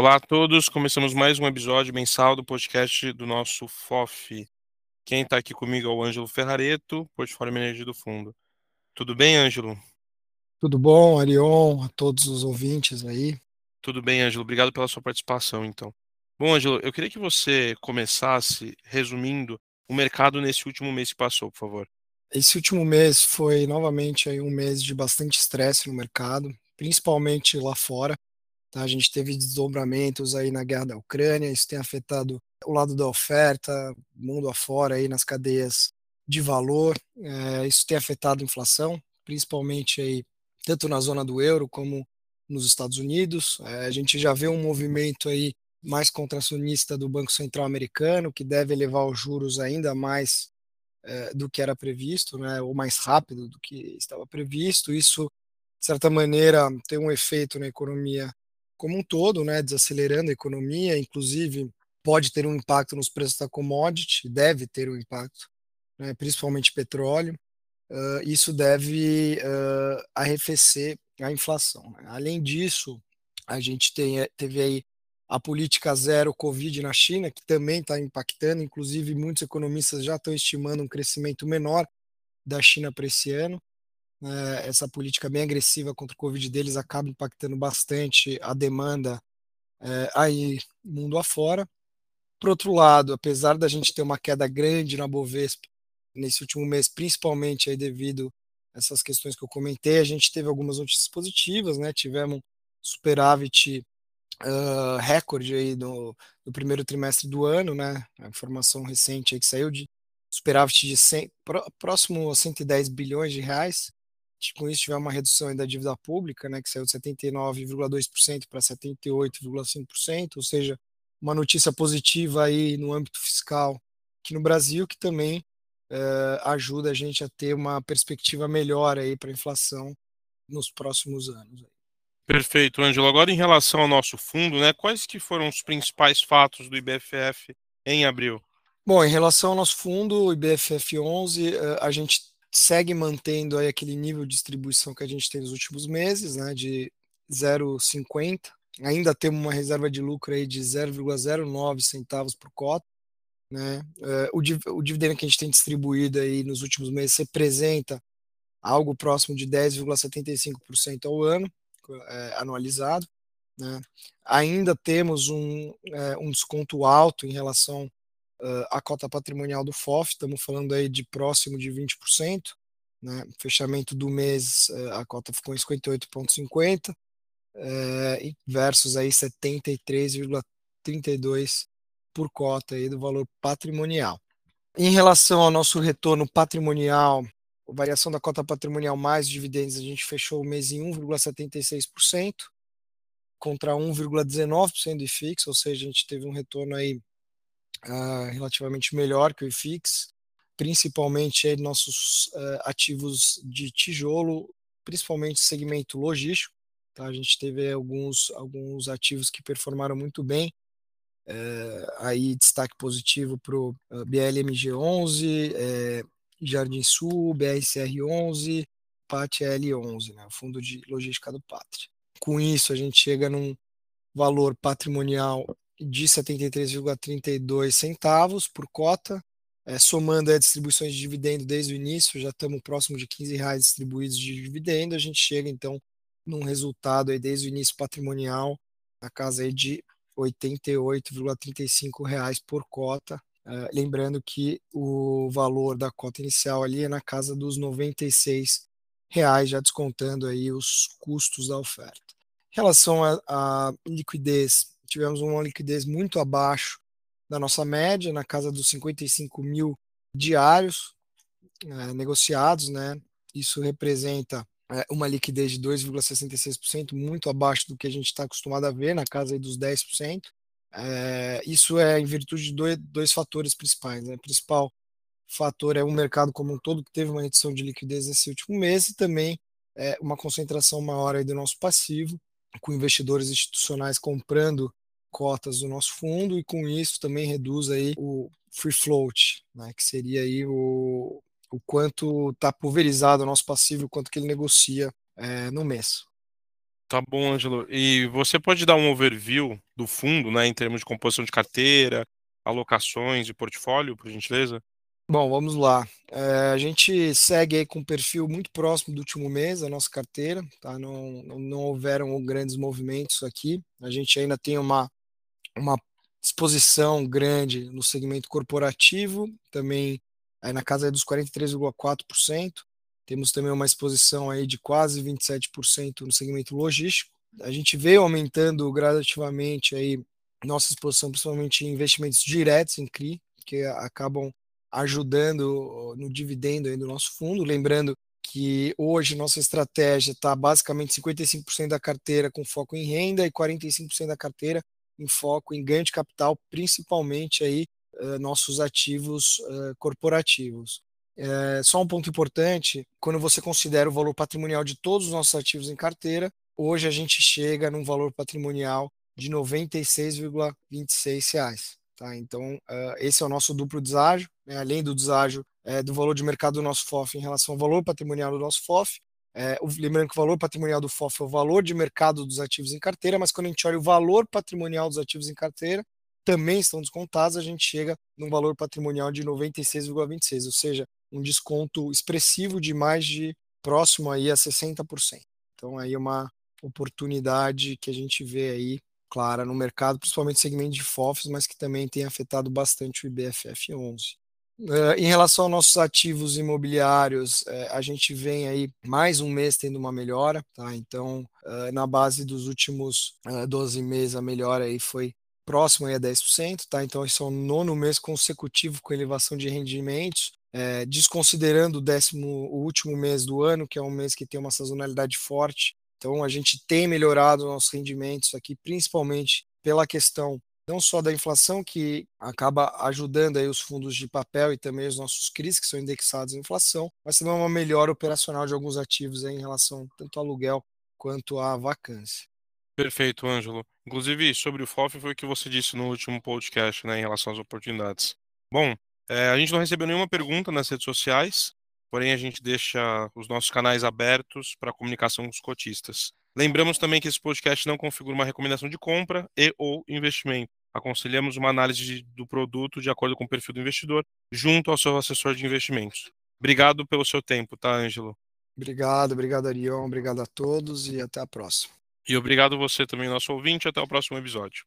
Olá a todos, começamos mais um episódio mensal do podcast do nosso FOF. Quem está aqui comigo é o Ângelo Ferrareto, Portfólio Energia do Fundo. Tudo bem, Ângelo? Tudo bom, Arion, a todos os ouvintes aí. Tudo bem, Ângelo. Obrigado pela sua participação, então. Bom, Ângelo, eu queria que você começasse resumindo o mercado nesse último mês que passou, por favor. Esse último mês foi novamente aí um mês de bastante estresse no mercado, principalmente lá fora. Tá? A gente teve desdobramentos aí na guerra da Ucrânia, isso tem afetado o lado da oferta, mundo afora aí nas cadeias de valor. É, isso tem afetado a inflação, principalmente aí tanto na zona do euro como nos Estados Unidos. É, a gente já vê um movimento aí mais contracionista do Banco Central americano, que deve elevar os juros ainda mais é, do que era previsto, né, ou mais rápido do que estava previsto. Isso, de certa maneira, tem um efeito na economia como um todo, né, desacelerando a economia, inclusive pode ter um impacto nos preços da commodity, deve ter um impacto, né, principalmente petróleo. Uh, isso deve uh, arrefecer a inflação. Né? Além disso, a gente tem, teve aí a política zero Covid na China, que também está impactando, inclusive muitos economistas já estão estimando um crescimento menor da China para esse ano. É, essa política bem agressiva contra o Covid deles acaba impactando bastante a demanda é, aí mundo afora. Por outro lado, apesar da gente ter uma queda grande na Bovespa nesse último mês, principalmente aí devido a essas questões que eu comentei, a gente teve algumas notícias positivas, né? Tivemos superávit uh, recorde aí no, no, primeiro trimestre do ano, né? A informação recente aí que saiu de superávit de 100, próximo a 110 bilhões de reais. Com isso, tiver uma redução da dívida pública, né, que saiu de 79,2% para 78,5%, ou seja, uma notícia positiva aí no âmbito fiscal aqui no Brasil, que também uh, ajuda a gente a ter uma perspectiva melhor aí para a inflação nos próximos anos. Perfeito, Ângelo. Agora, em relação ao nosso fundo, né, quais que foram os principais fatos do IBFF em abril? Bom, em relação ao nosso fundo, o IBFF 11, eh, a gente segue mantendo aí aquele nível de distribuição que a gente tem nos últimos meses, né, de 0,50. Ainda temos uma reserva de lucro aí de 0,09 centavos por cota. Né? Eh, o, o dividendo que a gente tem distribuído aí nos últimos meses representa algo próximo de 10,75% ao ano é, anualizado. Né? Ainda temos um, é, um desconto alto em relação uh, à cota patrimonial do FOF, estamos falando aí de próximo de 20%. Né? Fechamento do mês, uh, a cota ficou em 58,50 uh, versus aí 73,32 por cota aí do valor patrimonial. Em relação ao nosso retorno patrimonial, variação da cota patrimonial mais dividendos, a gente fechou o mês em 1,76% contra 1,19% do IFIX, ou seja, a gente teve um retorno aí uh, relativamente melhor que o IFIX, principalmente aí nossos uh, ativos de tijolo, principalmente segmento logístico. Tá? A gente teve alguns, alguns ativos que performaram muito bem, uh, aí destaque positivo para o BLMG11, Jardim Sul, BRCR11, PAT-L11, né, o Fundo de Logística do Pátria. Com isso, a gente chega num valor patrimonial de 73,32 centavos por cota, é, somando as distribuições de dividendo desde o início, já estamos próximo de 15 reais distribuídos de dividendo, a gente chega então num resultado aí desde o início patrimonial na casa aí de 88,35 reais por cota, Uh, lembrando que o valor da cota inicial ali é na casa dos 96 reais, já descontando aí os custos da oferta. Em relação à liquidez, tivemos uma liquidez muito abaixo da nossa média, na casa dos 55 mil diários uh, negociados, né? Isso representa uh, uma liquidez de 2,66%, muito abaixo do que a gente está acostumado a ver, na casa dos 10%. É, isso é em virtude de dois, dois fatores principais. Né? O principal fator é o mercado como um todo, que teve uma redução de liquidez nesse último mês, e também é, uma concentração maior aí do nosso passivo, com investidores institucionais comprando cotas do nosso fundo, e com isso também reduz aí o free float, né? que seria aí o, o quanto está pulverizado o nosso passivo, o quanto que ele negocia é, no mês. Tá bom, Ângelo. E você pode dar um overview do fundo, né, em termos de composição de carteira, alocações e portfólio, por gentileza? Bom, vamos lá. É, a gente segue aí com um perfil muito próximo do último mês, a nossa carteira, tá? Não, não, não houveram grandes movimentos aqui. A gente ainda tem uma, uma exposição grande no segmento corporativo, também aí na casa dos 43,4%. Temos também uma exposição aí de quase 27% no segmento logístico. A gente veio aumentando gradativamente aí nossa exposição, principalmente em investimentos diretos em CRI, que acabam ajudando no dividendo aí do nosso fundo. Lembrando que hoje nossa estratégia está basicamente 55% da carteira com foco em renda e 45% da carteira em foco em ganho de capital, principalmente aí uh, nossos ativos uh, corporativos. É, só um ponto importante, quando você considera o valor patrimonial de todos os nossos ativos em carteira, hoje a gente chega num valor patrimonial de R$ 96,26. Tá? Então, esse é o nosso duplo deságio, né? além do deságio do valor de mercado do nosso FOF em relação ao valor patrimonial do nosso FOF. É, lembrando que o valor patrimonial do FOF é o valor de mercado dos ativos em carteira, mas quando a gente olha o valor patrimonial dos ativos em carteira, também estão descontados, a gente chega num valor patrimonial de 96,26, ou seja, um desconto expressivo de mais de próximo aí a 60%. Então aí é uma oportunidade que a gente vê aí clara no mercado, principalmente segmento de FOFs, mas que também tem afetado bastante o IBFF 11. Uh, em relação aos nossos ativos imobiliários, uh, a gente vem aí mais um mês tendo uma melhora, tá? Então, uh, na base dos últimos 12 meses, a melhora aí foi próximo aí a 10%, tá? Então, esse é o nono mês consecutivo com elevação de rendimentos, desconsiderando o décimo, o último mês do ano, que é um mês que tem uma sazonalidade forte, então, a gente tem melhorado nossos rendimentos aqui, principalmente pela questão não só da inflação, que acaba ajudando aí os fundos de papel e também os nossos CRIs, que são indexados à inflação, mas também uma melhora operacional de alguns ativos em relação tanto ao aluguel quanto à vacância. Perfeito, Ângelo. Inclusive, sobre o FOF foi o que você disse no último podcast, né, em relação às oportunidades. Bom, é, a gente não recebeu nenhuma pergunta nas redes sociais, porém a gente deixa os nossos canais abertos para comunicação com os cotistas. Lembramos também que esse podcast não configura uma recomendação de compra e ou investimento. Aconselhamos uma análise do produto de acordo com o perfil do investidor, junto ao seu assessor de investimentos. Obrigado pelo seu tempo, tá, Ângelo? Obrigado, obrigado, Arion. Obrigado a todos e até a próxima. E obrigado você também, nosso ouvinte. Até o próximo episódio.